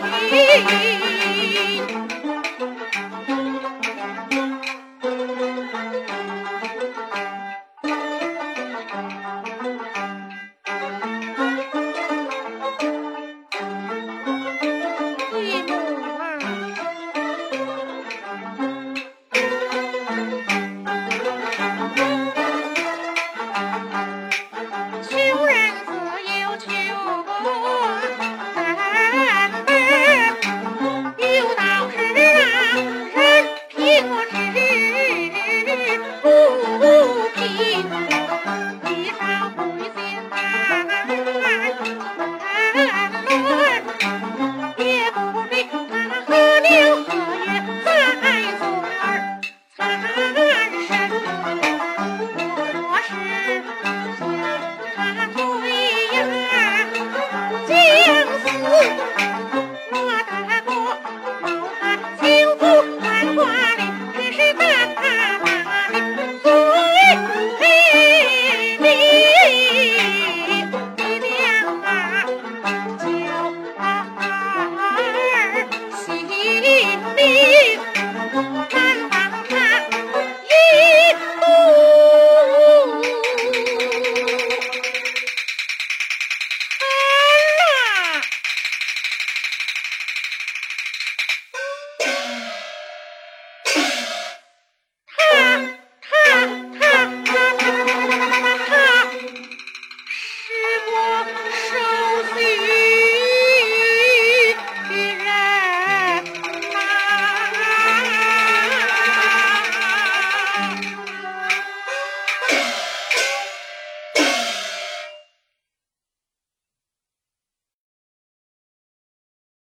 你。